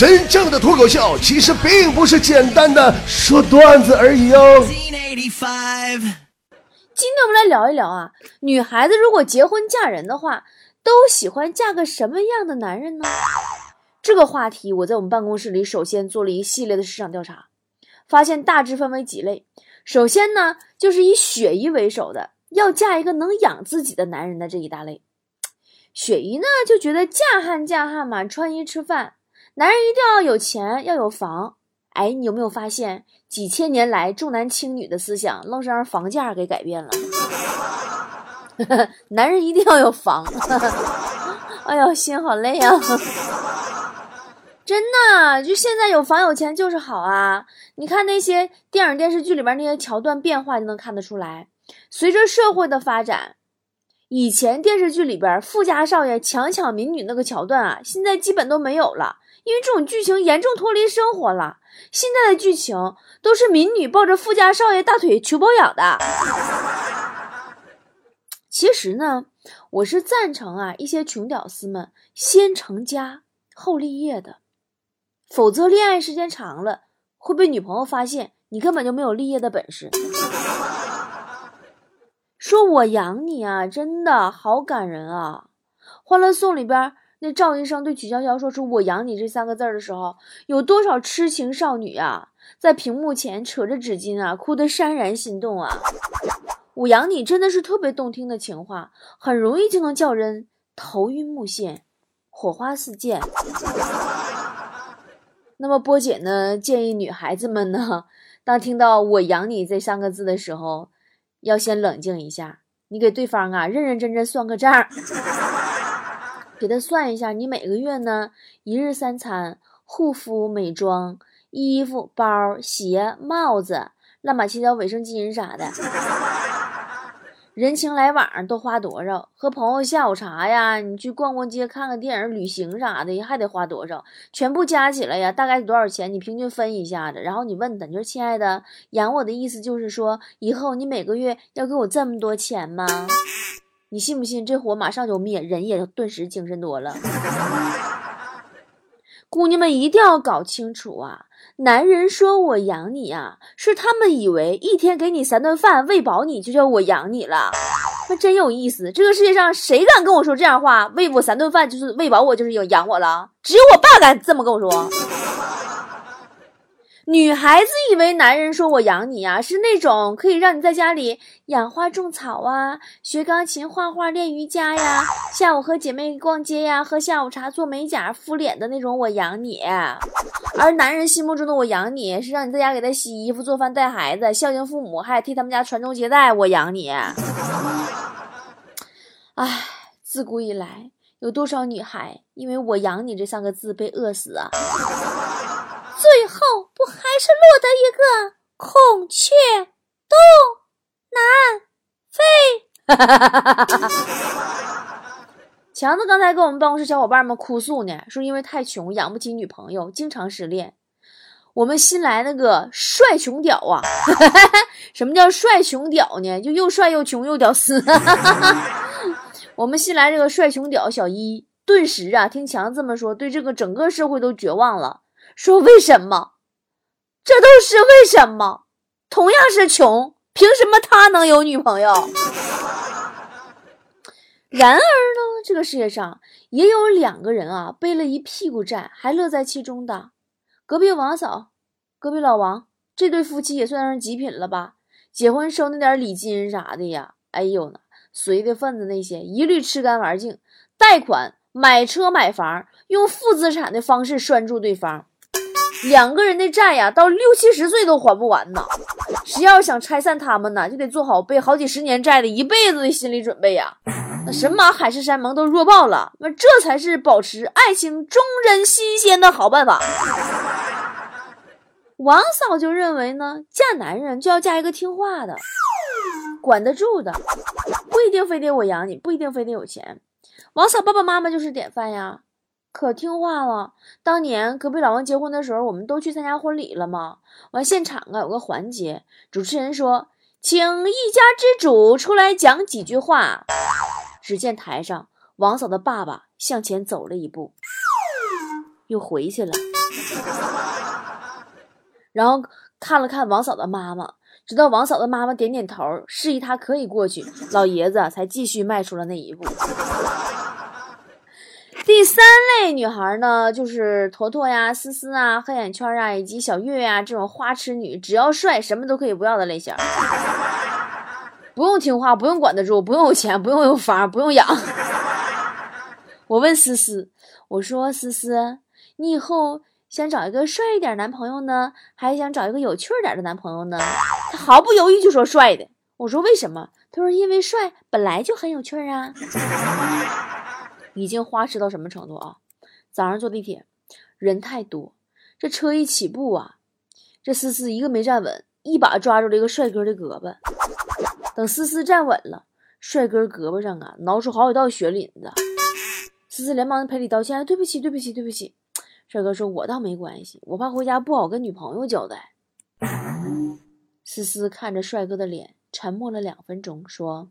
真正的脱口秀其实并不是简单的说段子而已哦。今天我们来聊一聊啊，女孩子如果结婚嫁人的话，都喜欢嫁个什么样的男人呢？这个话题我在我们办公室里首先做了一系列的市场调查，发现大致分为几类。首先呢，就是以雪姨为首的，要嫁一个能养自己的男人的这一大类。雪姨呢就觉得嫁汉嫁汉嘛，穿衣吃饭，男人一定要有钱要有房。哎，你有没有发现几千年来重男轻女的思想，愣是让房价给改变了？男人一定要有房。哎呦，心好累啊！真的，就现在有房有钱就是好啊！你看那些电影电视剧里边那些桥段变化，就能看得出来。随着社会的发展，以前电视剧里边富家少爷强抢民女那个桥段啊，现在基本都没有了，因为这种剧情严重脱离生活了。现在的剧情都是民女抱着富家少爷大腿求包养的。其实呢，我是赞成啊，一些穷屌丝们先成家后立业的。否则，恋爱时间长了会被女朋友发现你根本就没有立业的本事。说我养你啊，真的好感人啊！《欢乐颂》里边那赵医生对曲筱绡说出“我养你”这三个字的时候，有多少痴情少女啊，在屏幕前扯着纸巾啊，哭得潸然心动啊！我养你真的是特别动听的情话，很容易就能叫人头晕目眩，火花四溅。那么波姐呢？建议女孩子们呢，当听到“我养你”这三个字的时候，要先冷静一下。你给对方啊，认认真真算个账，给他算一下，你每个月呢，一日三餐、护肤、美妆、衣服、包、鞋、帽子、乱码七糟卫生巾啥的。人情来往都花多少？和朋友下午茶呀，你去逛逛街、看看电影、旅行啥的，还得花多少？全部加起来呀，大概多少钱？你平均分一下子，然后你问他，你说：“亲爱的，养我的意思就是说，以后你每个月要给我这么多钱吗？”你信不信？这火马上就灭，人也顿时精神多了。姑娘们一定要搞清楚啊！男人说我养你啊，是他们以为一天给你三顿饭喂饱你就叫我养你了，那真有意思。这个世界上谁敢跟我说这样话？喂我三顿饭就是喂饱我，就是要养我了？只有我爸敢这么跟我说。女孩子以为男人说我养你啊，是那种可以让你在家里养花种草啊，学钢琴、画画、练瑜伽呀，下午和姐妹逛街呀，喝下午茶、做美甲、敷脸的那种我养你。而男人心目中的我养你是让你在家给他洗衣服、做饭、带孩子、孝敬父母，还替他们家传宗接代。我养你。唉，自古以来有多少女孩因为我养你这三个字被饿死啊？最后不还是落得一个孔雀东南飞？强子刚才跟我们办公室小伙伴们哭诉呢，说因为太穷养不起女朋友，经常失恋。我们新来那个帅穷屌啊，什么叫帅穷屌呢？就又帅又穷又屌丝。我们新来这个帅穷屌小一，顿时啊，听强子这么说，对这个整个社会都绝望了。说为什么？这都是为什么？同样是穷，凭什么他能有女朋友？然而呢，这个世界上也有两个人啊，背了一屁股债还乐在其中的。隔壁王嫂，隔壁老王，这对夫妻也算是极品了吧？结婚收那点礼金啥的呀，哎呦呢，随的份子那些一律吃干玩净，贷款买车买房，用负资产的方式拴住对方。两个人的债呀，到六七十岁都还不完呢。谁要想拆散他们呢，就得做好背好几十年债的一辈子的心理准备呀。那神马海誓山盟都弱爆了，那这才是保持爱情忠贞新鲜的好办法。王嫂就认为呢，嫁男人就要嫁一个听话的，管得住的，不一定非得我养你，不一定非得有钱。王嫂爸爸妈妈就是典范呀。可听话了。当年隔壁老王结婚的时候，我们都去参加婚礼了嘛？完现场啊有个环节，主持人说：“请一家之主出来讲几句话。”只见台上王嫂的爸爸向前走了一步，又回去了。然后看了看王嫂的妈妈，直到王嫂的妈妈点点头，示意他可以过去，老爷子才继续迈出了那一步。第三类女孩呢，就是坨坨呀、思思啊、黑眼圈啊，以及小月啊这种花痴女，只要帅，什么都可以不要的类型。不用听话，不用管得住，不用有钱，不用有房，不用养。我问思思，我说思思，你以后想找一个帅一点男朋友呢，还是想找一个有趣点的男朋友呢？他毫不犹豫就说帅的。我说为什么？他说因为帅本来就很有趣啊。已经花痴到什么程度啊？早上坐地铁，人太多，这车一起步啊，这思思一个没站稳，一把抓住了一个帅哥的胳膊。等思思站稳了，帅哥胳膊上啊挠出好几道血淋子。思思连忙赔礼道歉：“对不起，对不起，对不起。”帅哥说：“我倒没关系，我怕回家不好跟女朋友交代。”思思看着帅哥的脸，沉默了两分钟，说。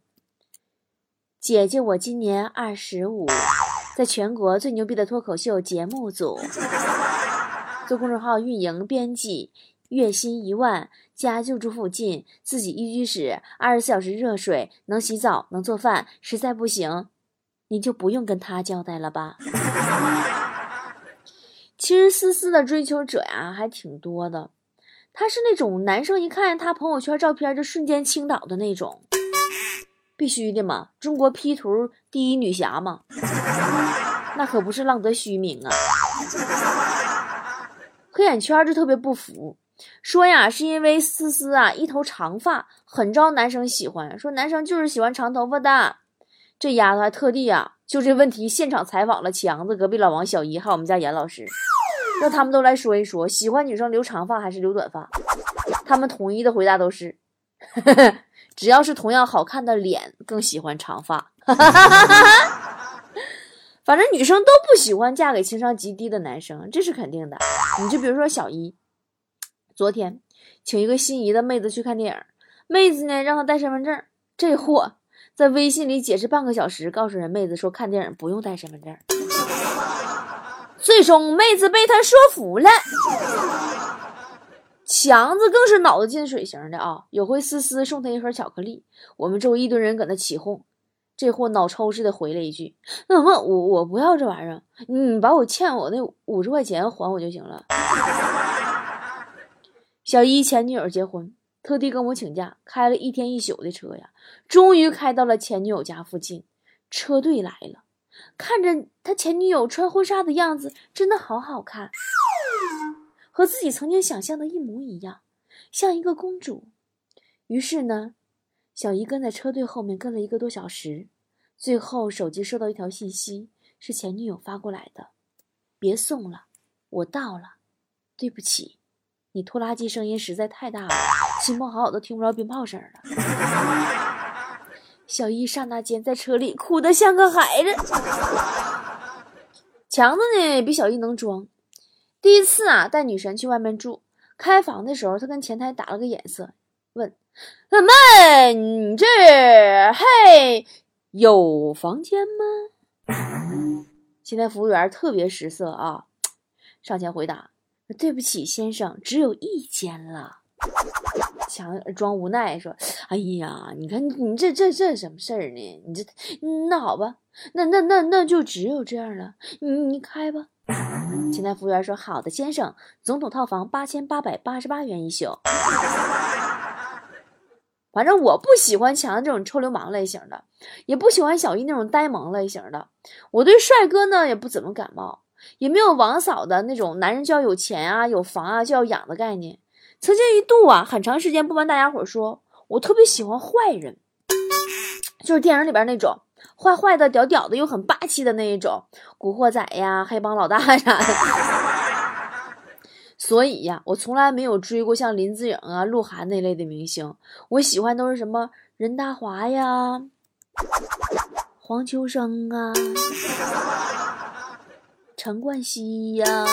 姐姐，我今年二十五，在全国最牛逼的脱口秀节目组做公众号运营编辑，月薪一万，家就住附近，自己一居室，二十四小时热水，能洗澡，能做饭，实在不行，你就不用跟他交代了吧。其实思思的追求者呀还挺多的，他是那种男生一看见他朋友圈照片就瞬间倾倒的那种。必须的嘛，中国 P 图第一女侠嘛，那可不是浪得虚名啊。黑眼圈就特别不服，说呀是因为思思啊一头长发很招男生喜欢，说男生就是喜欢长头发的。这丫头还特地啊就这问题现场采访了强子、隔壁老王、小姨还有我们家严老师，让他们都来说一说喜欢女生留长发还是留短发。他们统一的回答都是。呵 呵只要是同样好看的脸，更喜欢长发。反正女生都不喜欢嫁给情商极低的男生，这是肯定的。你就比如说小姨，昨天请一个心仪的妹子去看电影，妹子呢让她带身份证，这货在微信里解释半个小时，告诉人妹子说看电影不用带身份证，最终妹子被他说服了。强子更是脑子进水型的啊！有回思思送他一盒巧克力，我们周围一堆人搁那起哄，这货脑抽似的回了一句：“那什么我我不要这玩意儿，你把我欠我那五十块钱还我就行了。”小一前女友结婚，特地跟我请假，开了一天一宿的车呀，终于开到了前女友家附近。车队来了，看着他前女友穿婚纱的样子，真的好好看。和自己曾经想象的一模一样，像一个公主。于是呢，小姨跟在车队后面跟了一个多小时，最后手机收到一条信息，是前女友发过来的：“别送了，我到了。对不起，你拖拉机声音实在太大了，亲朋好友都听不着鞭炮声了。”小姨刹那间在车里哭得像个孩子。强子呢，比小姨能装。第一次啊，带女神去外面住，开房的时候，他跟前台打了个眼色，问：“妹妹，你这嘿有房间吗？”前台服务员特别识色啊，上前回答：“对不起，先生，只有一间了。”强装无奈说：“哎呀，你看你这这这什么事儿呢？你这那好吧，那那那那就只有这样了，你你开吧。”前台服务员说：“好的，先生，总统套房八千八百八十八元一宿。反正我不喜欢强这种臭流氓类型的，也不喜欢小姨那种呆萌类型的。我对帅哥呢也不怎么感冒，也没有王嫂的那种男人就要有钱啊、有房啊就要养的概念。曾经一度啊，很长时间不瞒大家伙说，我特别喜欢坏人，就是电影里边那种。”坏坏的、屌屌的又很霸气的那一种，古惑仔呀、黑帮老大啥的。所以呀，我从来没有追过像林志颖啊、鹿晗那类的明星。我喜欢都是什么任达华呀、黄秋生啊、陈冠希呀、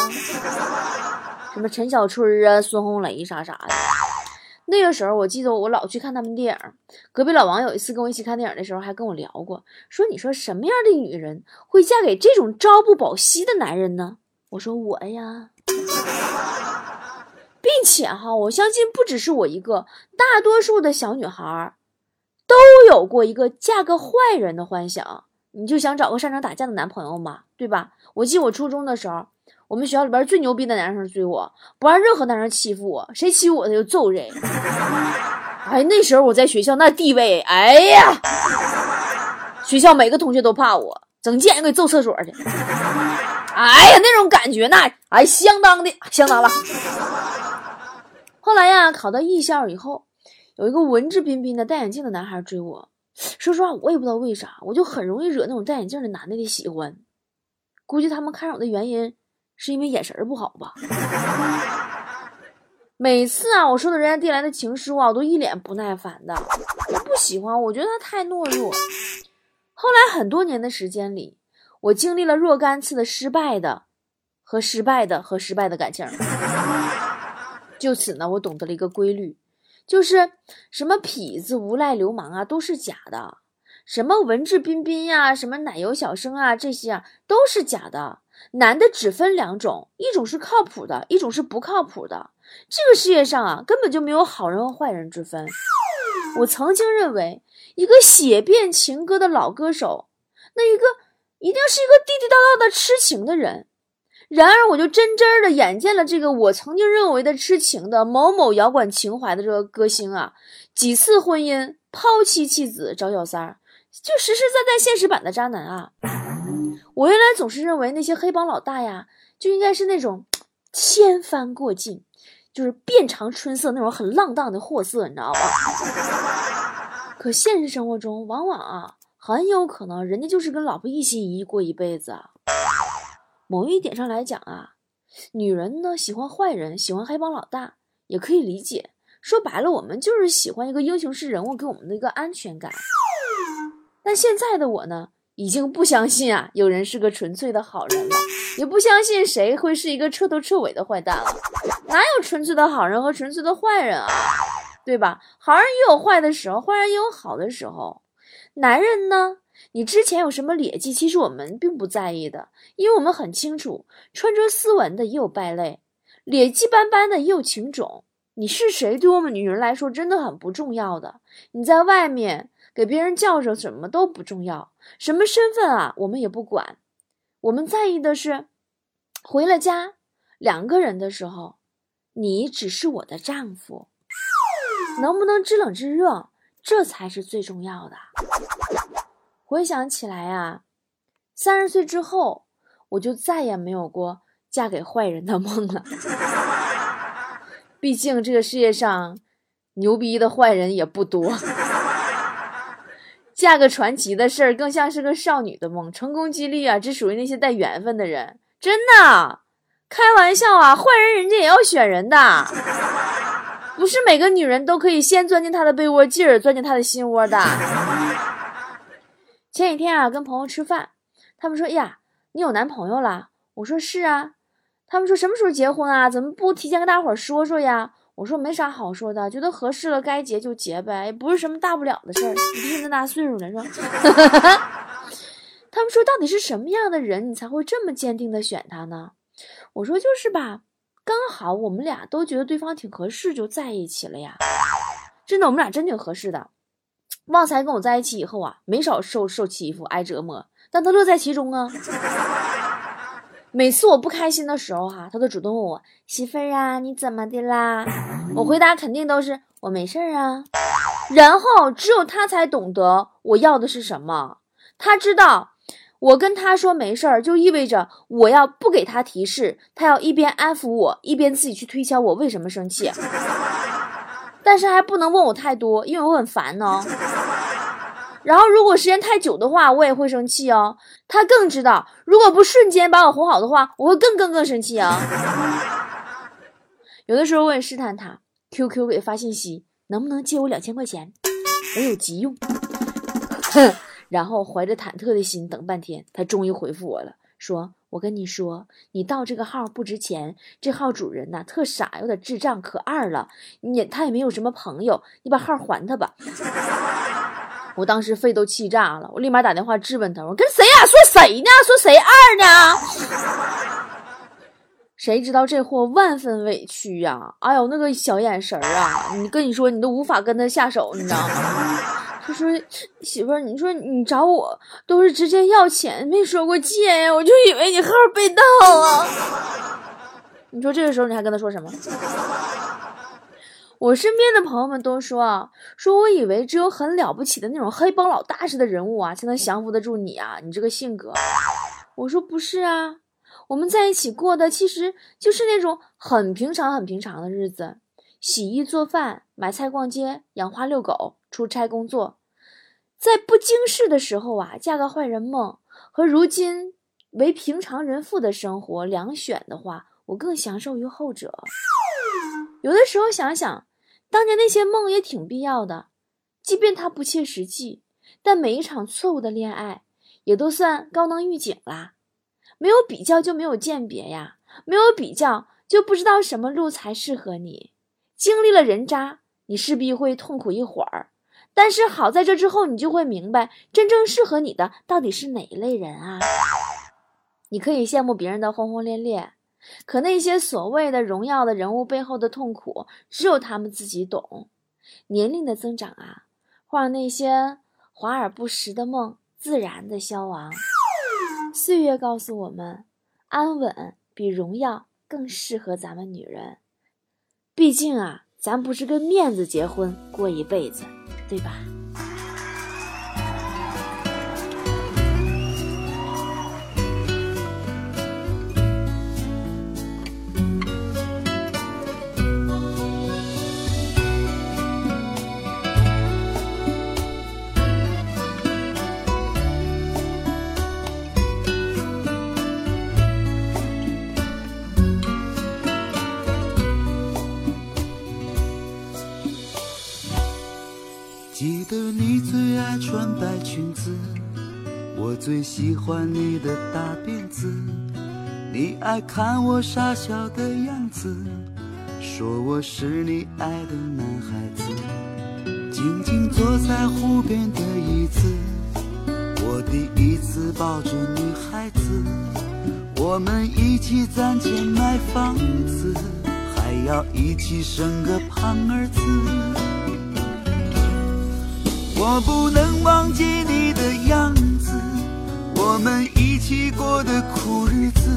什么陈小春啊、孙红雷啥啥的。那个时候，我记得我老去看他们电影。隔壁老王有一次跟我一起看电影的时候，还跟我聊过，说：“你说什么样的女人会嫁给这种朝不保夕的男人呢？”我说：“我呀。”并且哈，我相信不只是我一个，大多数的小女孩都有过一个嫁个坏人的幻想。你就想找个擅长打架的男朋友嘛，对吧？我记我初中的时候，我们学校里边最牛逼的男生追我，不让任何男生欺负我，谁欺负我他就揍谁。哎，那时候我在学校那地位，哎呀，学校每个同学都怕我，整见人给揍厕所去。哎呀，那种感觉那哎相当的相当了。后来呀，考到艺校以后，有一个文质彬彬的戴眼镜的男孩追我。说实话，我也不知道为啥，我就很容易惹那种戴眼镜的男的的喜欢。估计他们看上我的原因是因为眼神不好吧。每次啊，我收到人家递来的情书啊，我都一脸不耐烦的，我不喜欢，我觉得他太懦弱。后来很多年的时间里，我经历了若干次的失败的和失败的和失败的感情，就此呢，我懂得了一个规律。就是什么痞子、无赖、流氓啊，都是假的；什么文质彬彬呀，什么奶油小生啊，这些啊都是假的。男的只分两种，一种是靠谱的，一种是不靠谱的。这个世界上啊，根本就没有好人和坏人之分。我曾经认为，一个写遍情歌的老歌手，那一个一定是一个地地道道的痴情的人。然而，我就真真的眼见了这个我曾经认为的痴情的某某摇滚情怀的这个歌星啊，几次婚姻抛妻弃子找小三儿，就实实在在现实版的渣男啊！我原来总是认为那些黑帮老大呀，就应该是那种千帆过尽，就是遍尝春色那种很浪荡的货色，你知道吧？可现实生活中，往往啊，很有可能人家就是跟老婆一心一意过一辈子。某一点上来讲啊，女人呢喜欢坏人，喜欢黑帮老大，也可以理解。说白了，我们就是喜欢一个英雄式人物给我们的一个安全感。但现在的我呢，已经不相信啊，有人是个纯粹的好人了，也不相信谁会是一个彻头彻尾的坏蛋了。哪有纯粹的好人和纯粹的坏人啊？对吧？好人也有坏的时候，坏人也有好的时候。男人呢？你之前有什么劣迹？其实我们并不在意的，因为我们很清楚，穿着斯文的也有败类，劣迹斑斑的也有情种。你是谁，对我们女人来说真的很不重要的。你在外面给别人叫着什么都不重要，什么身份啊，我们也不管。我们在意的是，回了家，两个人的时候，你只是我的丈夫，能不能知冷知热，这才是最重要的。回想起来啊，三十岁之后，我就再也没有过嫁给坏人的梦了。毕竟这个世界上牛逼的坏人也不多，嫁个传奇的事儿更像是个少女的梦。成功几率啊，只属于那些带缘分的人。真的，开玩笑啊，坏人人家也要选人的，不是每个女人都可以先钻进他的被窝，继而钻进他的心窝的。前几天啊，跟朋友吃饭，他们说呀，你有男朋友了？我说是啊。他们说什么时候结婚啊？怎么不提前跟大伙儿说说呀？我说没啥好说的，觉得合适了该结就结呗，也不是什么大不了的事儿。毕竟那大岁数了，是吧？他们说到底是什么样的人，你才会这么坚定的选他呢？我说就是吧，刚好我们俩都觉得对方挺合适，就在一起了呀。真的，我们俩真挺合适的。旺财跟我在一起以后啊，没少受受欺负、挨折磨，但他乐在其中啊。每次我不开心的时候哈，他都主动问我：“媳妇儿啊，你怎么的啦？”我回答肯定都是“我没事儿啊”。然后只有他才懂得我要的是什么。他知道我跟他说没事儿，就意味着我要不给他提示，他要一边安抚我，一边自己去推敲我为什么生气。但是还不能问我太多，因为我很烦呢。然后如果时间太久的话，我也会生气哦。他更知道，如果不瞬间把我哄好的话，我会更更更生气啊。有的时候我也试探他，QQ 给发信息，能不能借我两千块钱？我有急用。哼，然后怀着忐忑的心等半天，他终于回复我了，说。我跟你说，你盗这个号不值钱，这号主人呐特傻，有点智障，可二了。你他也没有什么朋友，你把号还他吧。我当时肺都气炸了，我立马打电话质问他，我跟谁呀？说谁呢？说谁二呢？谁知道这货万分委屈呀！哎呦，那个小眼神儿啊，你跟你说，你都无法跟他下手，你知道吗？他说：“媳妇儿，你说你找我都是直接要钱，没说过借呀，我就以为你号被盗了。” 你说这个时候你还跟他说什么？我身边的朋友们都说啊，说我以为只有很了不起的那种黑帮老大似的人物啊，才能降服得住你啊，你这个性格。我说不是啊。我们在一起过的其实就是那种很平常、很平常的日子，洗衣做饭、买菜逛街、养花遛狗、出差工作，在不经事的时候啊，嫁个坏人梦和如今为平常人妇的生活两选的话，我更享受于后者。有的时候想想，当年那些梦也挺必要的，即便它不切实际，但每一场错误的恋爱也都算高能预警啦。没有比较就没有鉴别呀，没有比较就不知道什么路才适合你。经历了人渣，你势必会痛苦一会儿，但是好在这之后，你就会明白真正适合你的到底是哪一类人啊。你可以羡慕别人的轰轰烈烈，可那些所谓的荣耀的人物背后的痛苦，只有他们自己懂。年龄的增长啊，会让那些华而不实的梦自然的消亡。岁月告诉我们，安稳比荣耀更适合咱们女人。毕竟啊，咱不是跟面子结婚过一辈子，对吧？喜欢你的大辫子，你爱看我傻笑的样子，说我是你爱的男孩子。静静坐在湖边的椅子，我第一次抱着女孩子，我们一起攒钱买房子，还要一起生个胖儿子。我不能忘记你的样子。我们一起过的苦日子，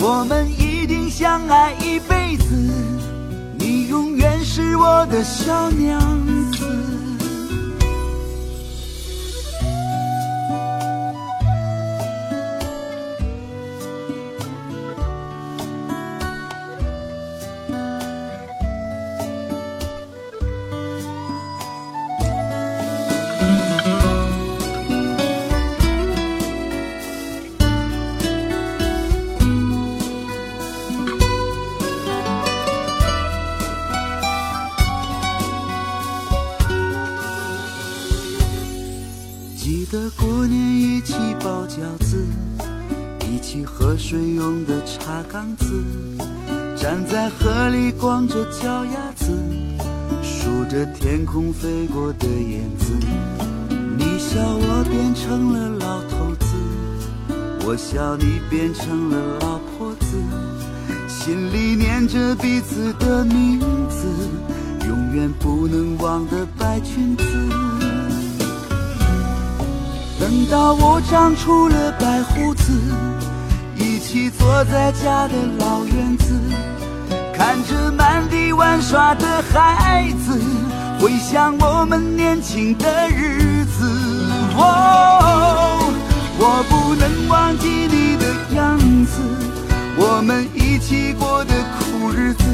我们一定相爱一辈子。你永远是我的小娘子。站在河里光着脚丫子，数着天空飞过的燕子。你笑我变成了老头子，我笑你变成了老婆子，心里念着彼此的名字，永远不能忘的白裙子。等到我长出了白胡子。起坐在家的老院子，看着满地玩耍的孩子，回想我们年轻的日子。哦，我不能忘记你的样子，我们一起过的苦日子，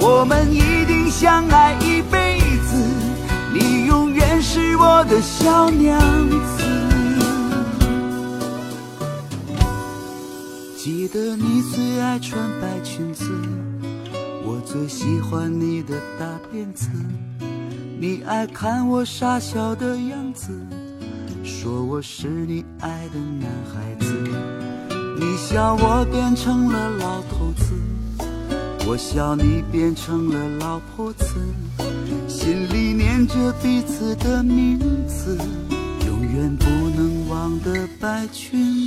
我们一定相爱一辈子，你永远是我的小娘子。得你最爱穿白裙子，我最喜欢你的大辫子。你爱看我傻笑的样子，说我是你爱的男孩子。你笑我变成了老头子，我笑你变成了老婆子，心里念着彼此的名字，永远不能忘的白裙。